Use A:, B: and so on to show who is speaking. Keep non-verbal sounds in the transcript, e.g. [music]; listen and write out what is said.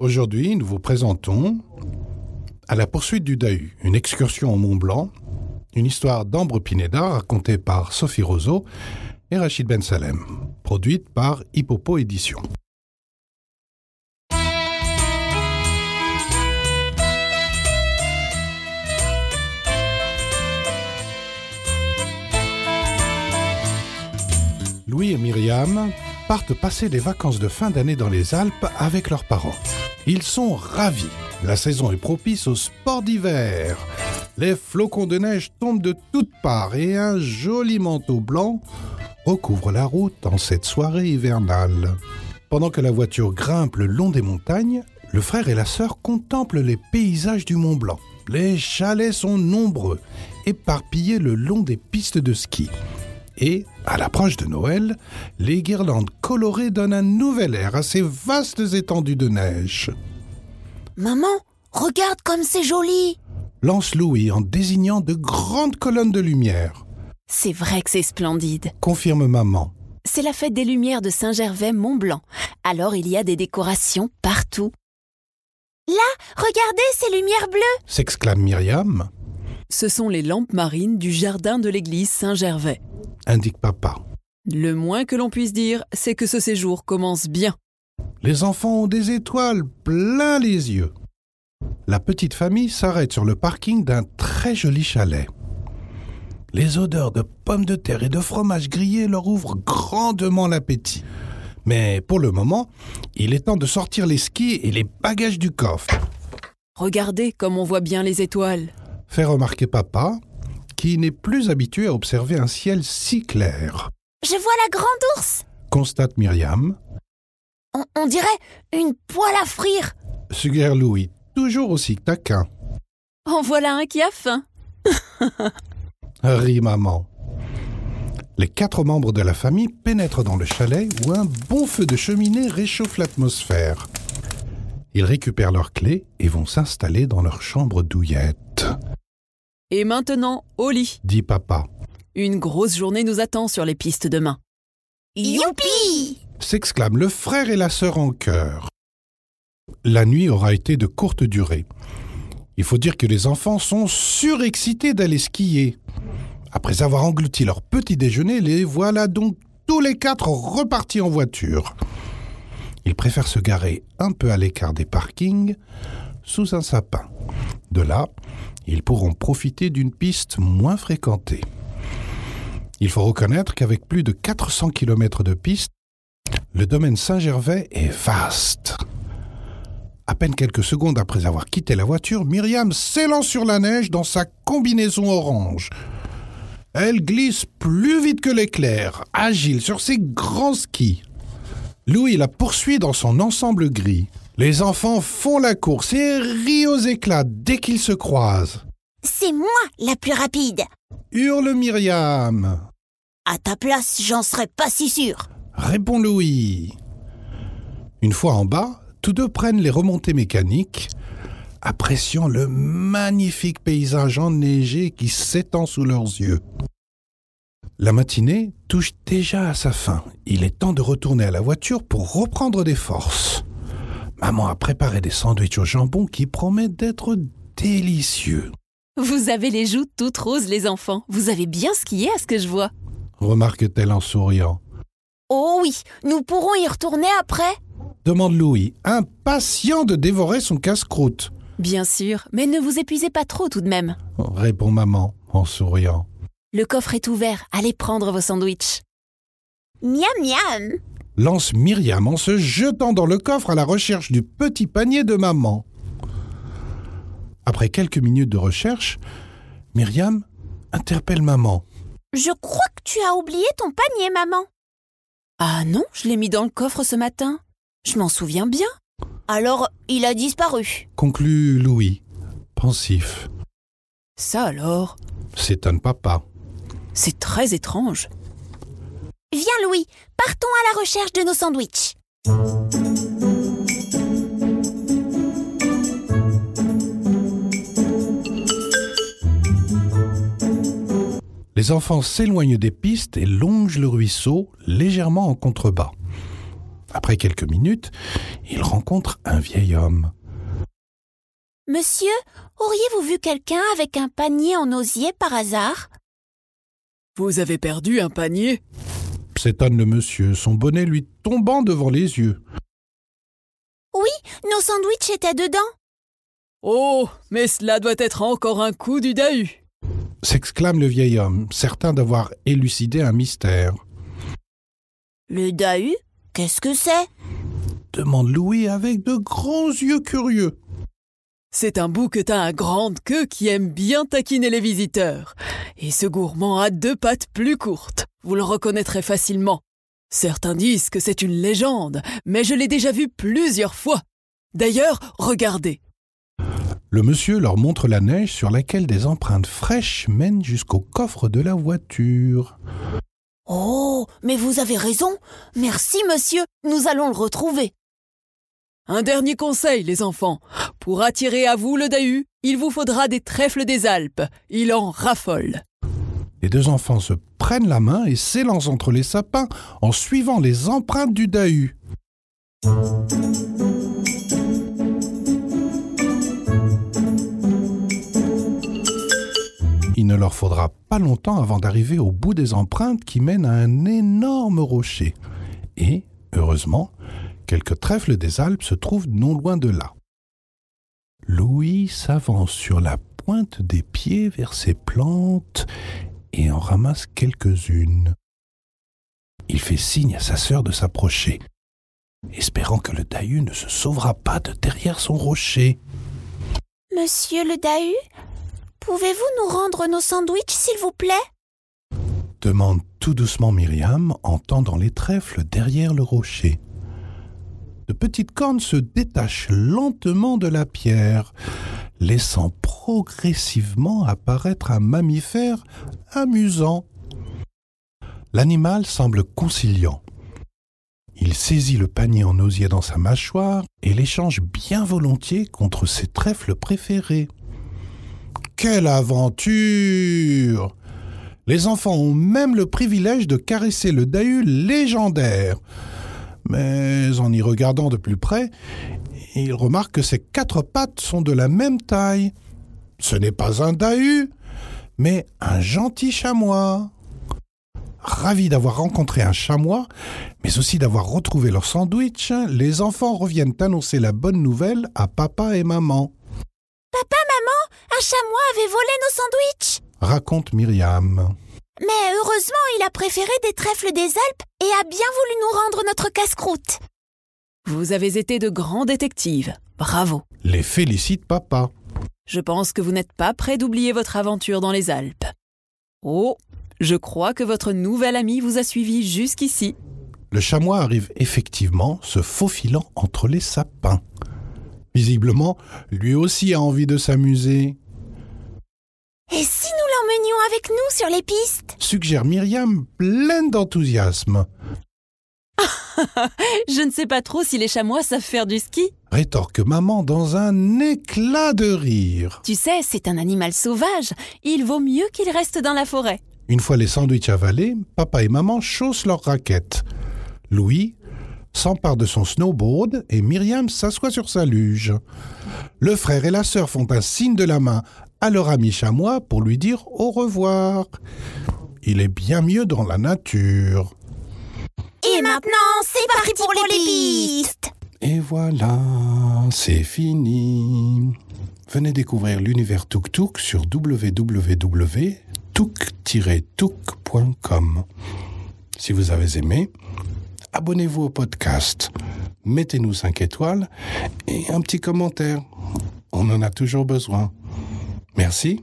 A: Aujourd'hui, nous vous présentons À la poursuite du Dahu, une excursion au Mont Blanc, une histoire d'Ambre Pineda racontée par Sophie Roseau et Rachid Ben Salem, produite par Hippopo Éditions. Louis et Myriam partent passer des vacances de fin d'année dans les Alpes avec leurs parents. Ils sont ravis. La saison est propice au sport d'hiver. Les flocons de neige tombent de toutes parts et un joli manteau blanc recouvre la route en cette soirée hivernale. Pendant que la voiture grimpe le long des montagnes, le frère et la sœur contemplent les paysages du Mont Blanc. Les chalets sont nombreux, éparpillés le long des pistes de ski. Et, à l'approche de Noël, les guirlandes colorées donnent un nouvel air à ces vastes étendues de neige.
B: Maman, regarde comme c'est joli
A: Lance Louis en désignant de grandes colonnes de lumière.
B: C'est vrai que c'est splendide.
A: Confirme maman.
B: C'est la fête des Lumières de Saint-Gervais-Mont-Blanc. Alors il y a des décorations partout. Là, regardez ces lumières bleues
A: S'exclame Myriam,
C: Ce sont les lampes marines du jardin de l'église Saint-Gervais.
A: indique papa.
C: Le moins que l'on puisse dire, c'est que ce séjour commence bien.
A: Les enfants ont des étoiles plein les yeux. La petite famille s'arrête sur le parking d'un très joli chalet. Les odeurs de pommes de terre et de fromage grillé leur ouvrent grandement l'appétit. Mais pour le moment, il est temps de sortir les skis et les bagages du coffre.
C: Regardez comme on voit bien les étoiles.
A: Fait remarquer papa, qui n'est plus habitué à observer un ciel si clair.
B: Je vois la grande ours
A: Constate Myriam,
B: on, on dirait une poêle à frire
A: suggère Louis, toujours aussi taquin.
C: En voilà un qui a faim.
A: Rit maman. Les quatre membres de la famille pénètrent dans le chalet où un bon feu de cheminée réchauffe l'atmosphère. Ils récupèrent leurs clés et vont s'installer dans leur chambre douillette,
C: Et maintenant, au lit.
A: dit papa.
C: Une grosse journée nous attend sur les pistes demain.
B: Youpi
A: S'exclament le frère et la sœur en chœur. La nuit aura été de courte durée. Il faut dire que les enfants sont surexcités d'aller skier. Après avoir englouti leur petit déjeuner, les voilà donc tous les quatre repartis en voiture. Ils préfèrent se garer un peu à l'écart des parkings, sous un sapin. De là, ils pourront profiter d'une piste moins fréquentée. Il faut reconnaître qu'avec plus de 400 km de piste, le domaine Saint-Gervais est vaste. À peine quelques secondes après avoir quitté la voiture, Myriam s'élance sur la neige dans sa combinaison orange. Elle glisse plus vite que l'éclair, agile sur ses grands skis. Louis la poursuit dans son ensemble gris. Les enfants font la course et rient aux éclats dès qu'ils se croisent.
B: C'est moi la plus rapide
A: Hurle Myriam.
B: À ta place, j'en serais pas si sûre
A: Répond Louis. Une fois en bas, tous deux prennent les remontées mécaniques, appréciant le magnifique paysage enneigé qui s'étend sous leurs yeux. La matinée touche déjà à sa fin. Il est temps de retourner à la voiture pour reprendre des forces. Maman a préparé des sandwichs au jambon qui promettent d'être délicieux,
C: Vous avez les joues toutes roses, les enfants. Vous avez bien skié à ce que je vois.
A: remarque-t-elle en souriant.
B: Oh oui, nous pourrons y retourner après
A: Demande Louis, impatient de dévorer son casse-croûte.
C: Bien sûr, mais ne vous épuisez pas trop tout de même.
A: Répond maman en souriant.
B: Le coffre est ouvert, allez prendre vos sandwichs. Miam miam
A: lance Myriam en se jetant dans le coffre à la recherche du petit panier de maman. Après quelques minutes de recherche, Myriam interpelle maman.
B: Je crois que tu as oublié ton panier, maman.
C: Ah non, je l'ai mis dans le coffre ce matin. Je m'en souviens bien.
B: Alors, il a disparu.
A: Conclut Louis, pensif.
C: Ça alors,
A: S'étonne papa.
C: c'est très étrange.
B: Viens, Louis, partons à la recherche de nos sandwichs.
A: Les enfants s'éloignent des pistes et longent le ruisseau légèrement en contrebas. Après quelques minutes, il rencontre un vieil homme.
B: Monsieur, auriez-vous vu quelqu'un avec un panier en osier par hasard?
D: Vous avez perdu un panier
A: s'étonne le monsieur, son bonnet lui tombant devant les yeux.
B: Oui, nos sandwichs étaient dedans.
D: Oh, mais cela doit être encore un coup du Dahu
A: s'exclame le vieil homme, certain d'avoir élucidé un mystère.
B: Le Dahu Qu'est-ce que c'est?
A: Demande Louis avec de grands yeux curieux.
D: C'est un bouquetin à grande queue qui aime bien taquiner les visiteurs. Et ce gourmand a deux pattes plus courtes. Vous le reconnaîtrez facilement. Certains disent que c'est une légende, mais je l'ai déjà vu plusieurs fois. D'ailleurs, regardez.
A: Le monsieur leur montre la neige sur laquelle des empreintes fraîches mènent jusqu'au coffre de la voiture.
B: Oh, mais vous avez raison. Merci, monsieur. Nous allons le retrouver.
D: Un dernier conseil, les enfants. Pour attirer à vous le Dahu, il vous faudra des trèfles des Alpes. Il en raffole.
A: Les deux enfants se prennent la main et s'élancent entre les sapins en suivant les empreintes du Dahu. Il ne leur faudra pas longtemps avant d'arriver au bout des empreintes qui mènent à un énorme rocher. Et, heureusement, quelques trèfles des Alpes se trouvent non loin de là. Louis s'avance sur la pointe des pieds vers ces plantes et en ramasse quelques-unes. Il fait signe à sa sœur de s'approcher, espérant que le Dahu ne se sauvera pas de derrière son rocher.
B: Monsieur le Dahu, pouvez-vous nous rendre nos sandwichs, s'il vous plaît?
A: demande tout doucement Myriam en tendant les trèfles derrière le rocher de petites cornes se détachent lentement de la pierre, laissant progressivement apparaître un mammifère amusant. L'animal semble conciliant. Il saisit le panier en osier dans sa mâchoire et l'échange bien volontiers contre ses trèfles préférés. Quelle aventure Les enfants ont même le privilège de caresser le Dahu légendaire, mais en y regardant de plus près, il remarque que ses quatre pattes sont de la même taille. Ce n'est pas un dahu, mais un gentil chamois. Ravis d'avoir rencontré un chamois, mais aussi d'avoir retrouvé leur sandwich, les enfants reviennent annoncer la bonne nouvelle à papa et maman.
B: Papa, maman, un chamois avait volé nos sandwichs
A: raconte Myriam.
B: Mais heureusement, il a préféré des trèfles des Alpes et a bien voulu nous rendre notre casse-croûte.
D: Vous avez été de grands détectives. Bravo.
A: Les félicite papa.
D: Je pense que vous n'êtes pas prêt d'oublier votre aventure dans les Alpes. Oh, je crois que votre nouvel ami vous a suivi jusqu'ici.
A: Le chamois arrive effectivement, se faufilant entre les sapins. Visiblement, lui aussi a envie de s'amuser.
B: Et si nous l'emmenions avec nous sur les pistes?
A: Suggère Myriam, pleine d'enthousiasme. [laughs]
C: Je ne sais pas trop si les chamois savent faire du ski.
A: Rétorque maman dans un éclat de rire.
C: Tu sais, c'est un animal sauvage. Il vaut mieux qu'il reste dans la forêt.
A: Une fois les sandwichs avalés, papa et maman chaussent leurs raquettes. Louis s'empare de son snowboard et Myriam s'assoit sur sa luge. Le frère et la sœur font un signe de la main à leur ami chamois pour lui dire au revoir. Il est bien mieux dans la nature.
B: Et maintenant, c'est parti pour les pistes
A: Et voilà, c'est fini. Venez découvrir l'univers Tuk Tuk sur www.tuk-tuk.com. Si vous avez aimé, abonnez-vous au podcast, mettez-nous 5 étoiles et un petit commentaire. On en a toujours besoin. Merci